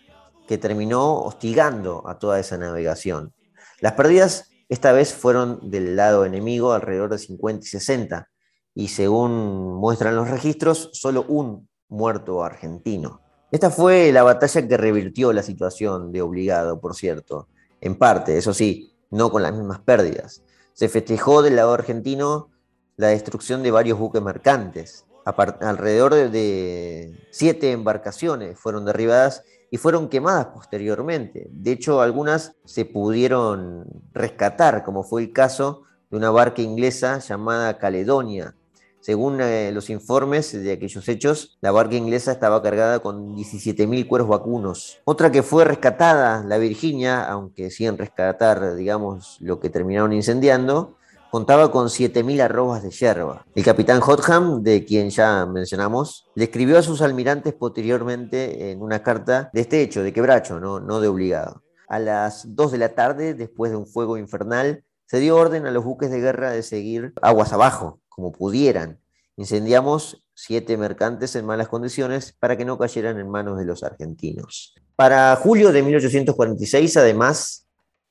Speaker 1: que terminó hostigando a toda esa navegación. Las pérdidas esta vez fueron del lado enemigo alrededor de 50 y 60, y según muestran los registros, solo un muerto argentino. Esta fue la batalla que revirtió la situación de obligado, por cierto, en parte, eso sí, no con las mismas pérdidas. Se festejó del lado argentino la destrucción de varios buques mercantes. Alrededor de siete embarcaciones fueron derribadas y fueron quemadas posteriormente. De hecho, algunas se pudieron rescatar, como fue el caso de una barca inglesa llamada Caledonia. Según eh, los informes de aquellos hechos, la barca inglesa estaba cargada con 17.000 cueros vacunos. Otra que fue rescatada, la Virginia, aunque sin rescatar, digamos, lo que terminaron incendiando, contaba con 7.000 arrobas de yerba. El capitán Hotham, de quien ya mencionamos, le escribió a sus almirantes posteriormente en una carta de este hecho, de quebracho, no, no de obligado. A las 2 de la tarde, después de un fuego infernal, se dio orden a los buques de guerra de seguir aguas abajo, como pudieran. Incendiamos siete mercantes en malas condiciones para que no cayeran en manos de los argentinos. Para julio de 1846, además,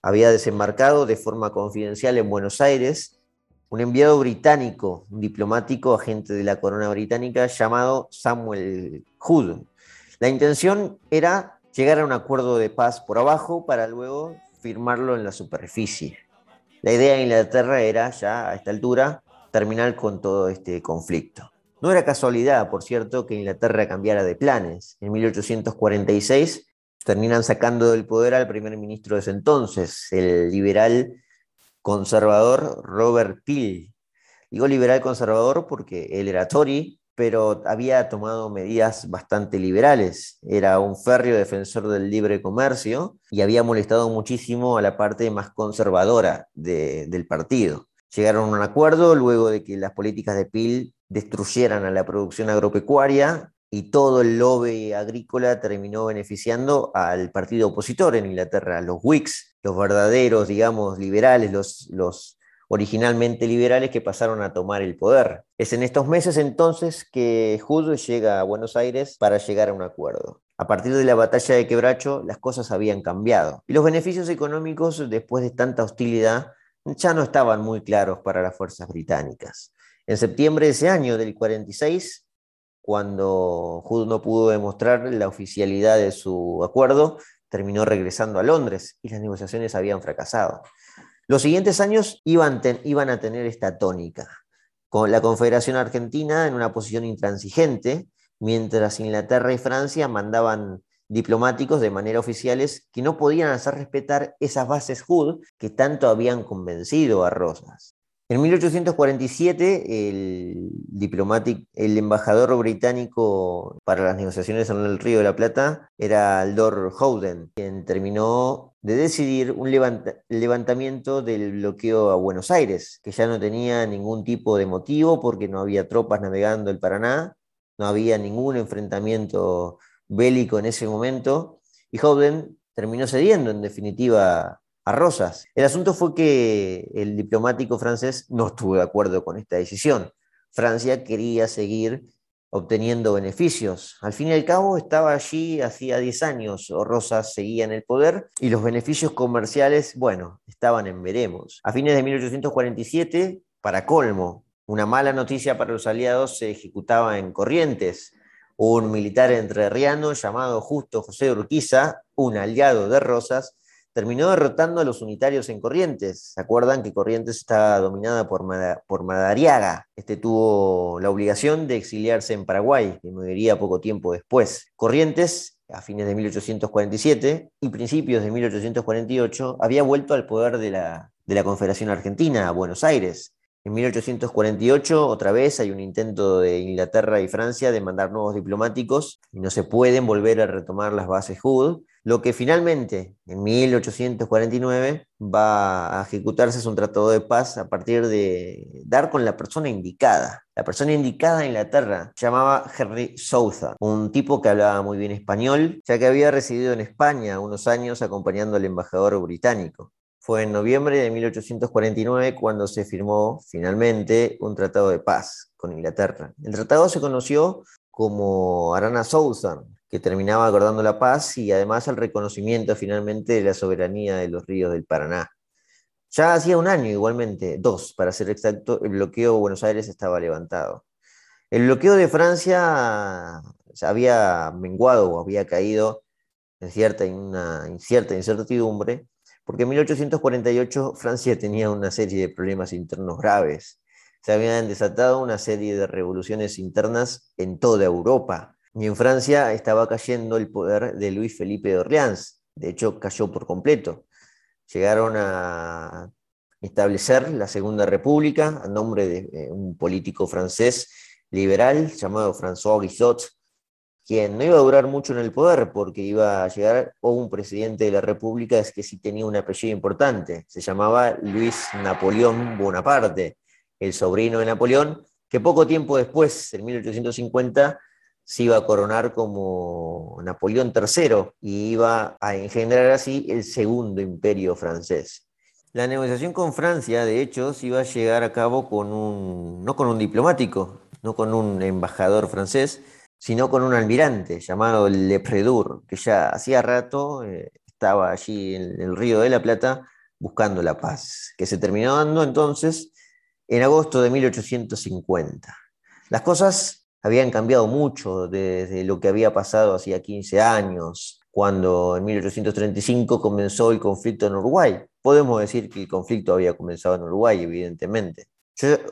Speaker 1: había desembarcado de forma confidencial en Buenos Aires un enviado británico, un diplomático agente de la corona británica llamado Samuel Hood. La intención era llegar a un acuerdo de paz por abajo para luego firmarlo en la superficie. La idea de Inglaterra era ya a esta altura terminar con todo este conflicto. No era casualidad, por cierto, que Inglaterra cambiara de planes. En 1846 terminan sacando del poder al primer ministro de ese entonces, el liberal conservador Robert Peel. Digo liberal conservador porque él era Tory, pero había tomado medidas bastante liberales. Era un férreo defensor del libre comercio y había molestado muchísimo a la parte más conservadora del partido. Llegaron a un acuerdo luego de que las políticas de Peel destruyeran a la producción agropecuaria y todo el lobby agrícola terminó beneficiando al partido opositor en Inglaterra, los Whigs, los verdaderos, digamos, liberales, los, los originalmente liberales que pasaron a tomar el poder. Es en estos meses entonces que Hood llega a Buenos Aires para llegar a un acuerdo. A partir de la batalla de Quebracho, las cosas habían cambiado y los beneficios económicos después de tanta hostilidad ya no estaban muy claros para las fuerzas británicas. En septiembre de ese año, del 46, cuando Hood no pudo demostrar la oficialidad de su acuerdo, terminó regresando a Londres y las negociaciones habían fracasado. Los siguientes años iban, a tener esta tónica, con la Confederación Argentina en una posición intransigente, mientras Inglaterra y Francia mandaban diplomáticos de manera oficiales que no podían hacer respetar esas bases Hood que tanto habían convencido a Rosas. En 1847, el, diplomático, el embajador británico para las negociaciones en el Río de la Plata era Lord Howden, quien terminó de decidir un levantamiento del bloqueo a Buenos Aires, que ya no tenía ningún tipo de motivo porque no había tropas navegando el Paraná, no había ningún enfrentamiento bélico en ese momento, y Howden terminó cediendo en definitiva a Rosas. El asunto fue que el diplomático francés no estuvo de acuerdo con esta decisión. Francia quería seguir obteniendo beneficios. Al fin y al cabo estaba allí hacía 10 años, Rosas seguía en el poder y los beneficios comerciales, bueno, estaban en veremos. A fines de 1847, para colmo, una mala noticia para los aliados se ejecutaba en Corrientes. Un militar entrerriano llamado Justo José Urquiza, un aliado de Rosas, terminó derrotando a los unitarios en Corrientes. ¿Se acuerdan que Corrientes está dominada por, por Madariaga? Este tuvo la obligación de exiliarse en Paraguay, que moriría poco tiempo después. Corrientes, a fines de 1847 y principios de 1848, había vuelto al poder de la, de la Confederación Argentina, a Buenos Aires. En 1848, otra vez, hay un intento de Inglaterra y Francia de mandar nuevos diplomáticos y no se pueden volver a retomar las bases Hood. Lo que finalmente, en 1849, va a ejecutarse es un tratado de paz a partir de dar con la persona indicada. La persona indicada en Inglaterra se llamaba Henry Southard, un tipo que hablaba muy bien español, ya que había residido en España unos años acompañando al embajador británico. Fue en noviembre de 1849 cuando se firmó finalmente un tratado de paz con Inglaterra. El tratado se conoció como Arana Southern, que terminaba acordando la paz y además el reconocimiento finalmente de la soberanía de los ríos del Paraná. Ya hacía un año igualmente, dos para ser exacto, el bloqueo de Buenos Aires estaba levantado. El bloqueo de Francia había menguado o había caído en cierta, una cierta incertidumbre porque en 1848 Francia tenía una serie de problemas internos graves. Se habían desatado una serie de revoluciones internas en toda Europa. Y en Francia estaba cayendo el poder de Luis Felipe de Orleans. De hecho, cayó por completo. Llegaron a establecer la Segunda República a nombre de eh, un político francés liberal llamado François Guizot, quien no iba a durar mucho en el poder porque iba a llegar o un presidente de la República es que sí tenía un apellido importante, se llamaba Luis Napoleón Bonaparte, el sobrino de Napoleón, que poco tiempo después, en 1850, se iba a coronar como Napoleón III y iba a engendrar así el segundo imperio francés. La negociación con Francia, de hecho, se iba a llegar a cabo con un, no con un diplomático, no con un embajador francés, sino con un almirante llamado Le Predur, que ya hacía rato eh, estaba allí en el Río de la Plata buscando la paz, que se terminó dando entonces en agosto de 1850. Las cosas habían cambiado mucho desde lo que había pasado hacía 15 años, cuando en 1835 comenzó el conflicto en Uruguay. Podemos decir que el conflicto había comenzado en Uruguay, evidentemente.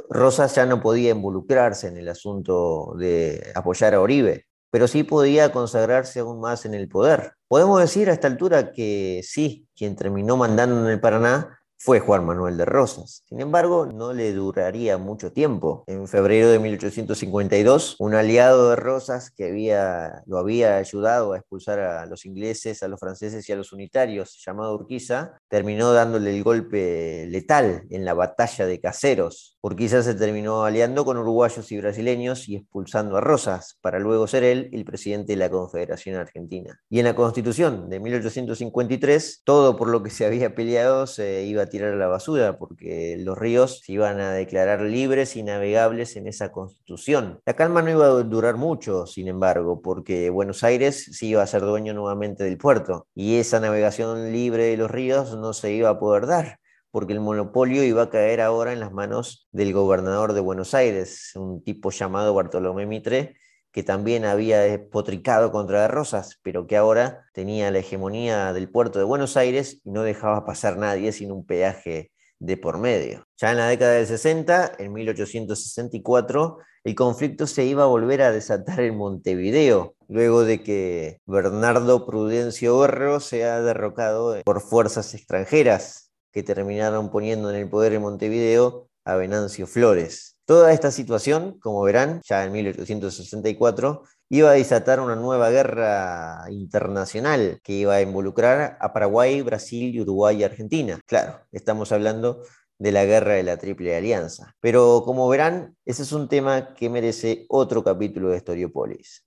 Speaker 1: Rosas ya no podía involucrarse en el asunto de apoyar a Oribe, pero sí podía consagrarse aún más en el poder. Podemos decir a esta altura que sí, quien terminó mandando en el Paraná fue Juan Manuel de Rosas. Sin embargo, no le duraría mucho tiempo. En febrero de 1852, un aliado de Rosas que había, lo había ayudado a expulsar a los ingleses, a los franceses y a los unitarios, llamado Urquiza, terminó dándole el golpe letal en la batalla de Caseros. Urquiza se terminó aliando con uruguayos y brasileños y expulsando a Rosas, para luego ser él el presidente de la Confederación Argentina. Y en la Constitución de 1853, todo por lo que se había peleado se iba a tirar a la basura, porque los ríos se iban a declarar libres y navegables en esa constitución. La calma no iba a durar mucho, sin embargo, porque Buenos Aires se iba a ser dueño nuevamente del puerto, y esa navegación libre de los ríos no se iba a poder dar porque el monopolio iba a caer ahora en las manos del gobernador de Buenos Aires, un tipo llamado Bartolomé Mitre, que también había despotricado contra de Rosas, pero que ahora tenía la hegemonía del puerto de Buenos Aires y no dejaba pasar nadie sin un peaje de por medio. Ya en la década del 60, en 1864, el conflicto se iba a volver a desatar en Montevideo, luego de que Bernardo Prudencio Guerrero sea derrocado por fuerzas extranjeras que terminaron poniendo en el poder en Montevideo a Venancio Flores. Toda esta situación, como verán, ya en 1864, iba a desatar una nueva guerra internacional que iba a involucrar a Paraguay, Brasil, Uruguay y Argentina. Claro, estamos hablando de la guerra de la Triple Alianza. Pero como verán, ese es un tema que merece otro capítulo de Historiopolis.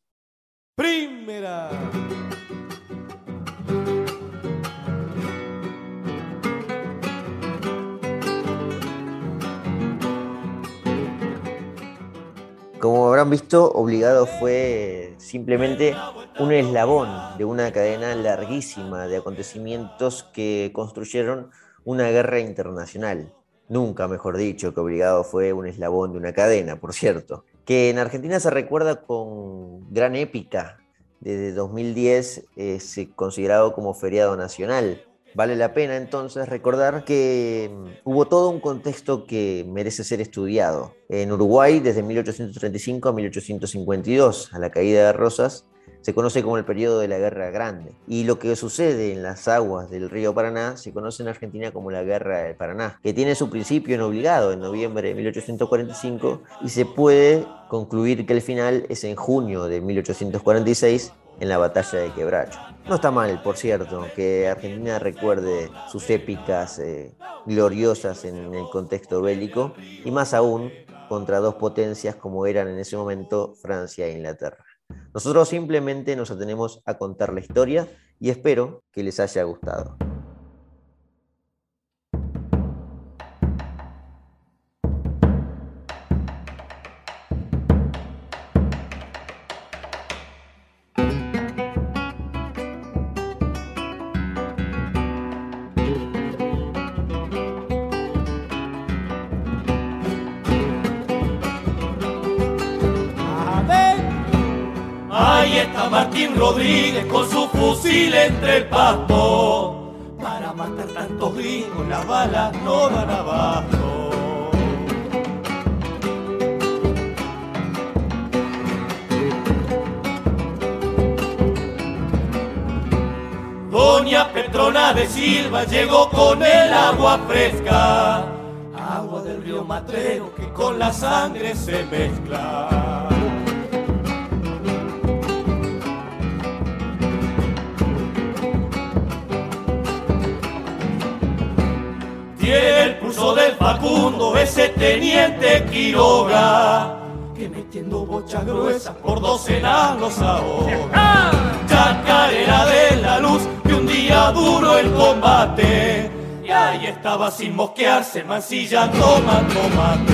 Speaker 1: Primera. Como habrán visto, Obligado fue simplemente un eslabón de una cadena larguísima de acontecimientos que construyeron una guerra internacional. Nunca, mejor dicho, que Obligado fue un eslabón de una cadena, por cierto. Que en Argentina se recuerda con gran épica. Desde 2010 es considerado como feriado nacional. Vale la pena entonces recordar que mm, hubo todo un contexto que merece ser estudiado. En Uruguay, desde 1835 a 1852, a la caída de Rosas, se conoce como el periodo de la Guerra Grande. Y lo que sucede en las aguas del río Paraná se conoce en Argentina como la Guerra del Paraná, que tiene su principio en obligado en noviembre de 1845 y se puede concluir que el final es en junio de 1846 en la batalla de Quebracho. No está mal, por cierto, que Argentina recuerde sus épicas eh, gloriosas en el contexto bélico y más aún contra dos potencias como eran en ese momento Francia e Inglaterra. Nosotros simplemente nos atenemos a contar la historia y espero que les haya gustado.
Speaker 2: Entre el pasto. Para matar tantos gringos las balas no dan abajo. Doña Petrona de Silva llegó con el agua fresca, agua del río Matrero que con la sangre se mezcla. Pulso del Facundo, ese teniente Quiroga, que metiendo bocha gruesa por dos enanos ahoga. Chacarera de la luz, que un día duro el combate, y ahí estaba sin mosquearse, mancillando tomate.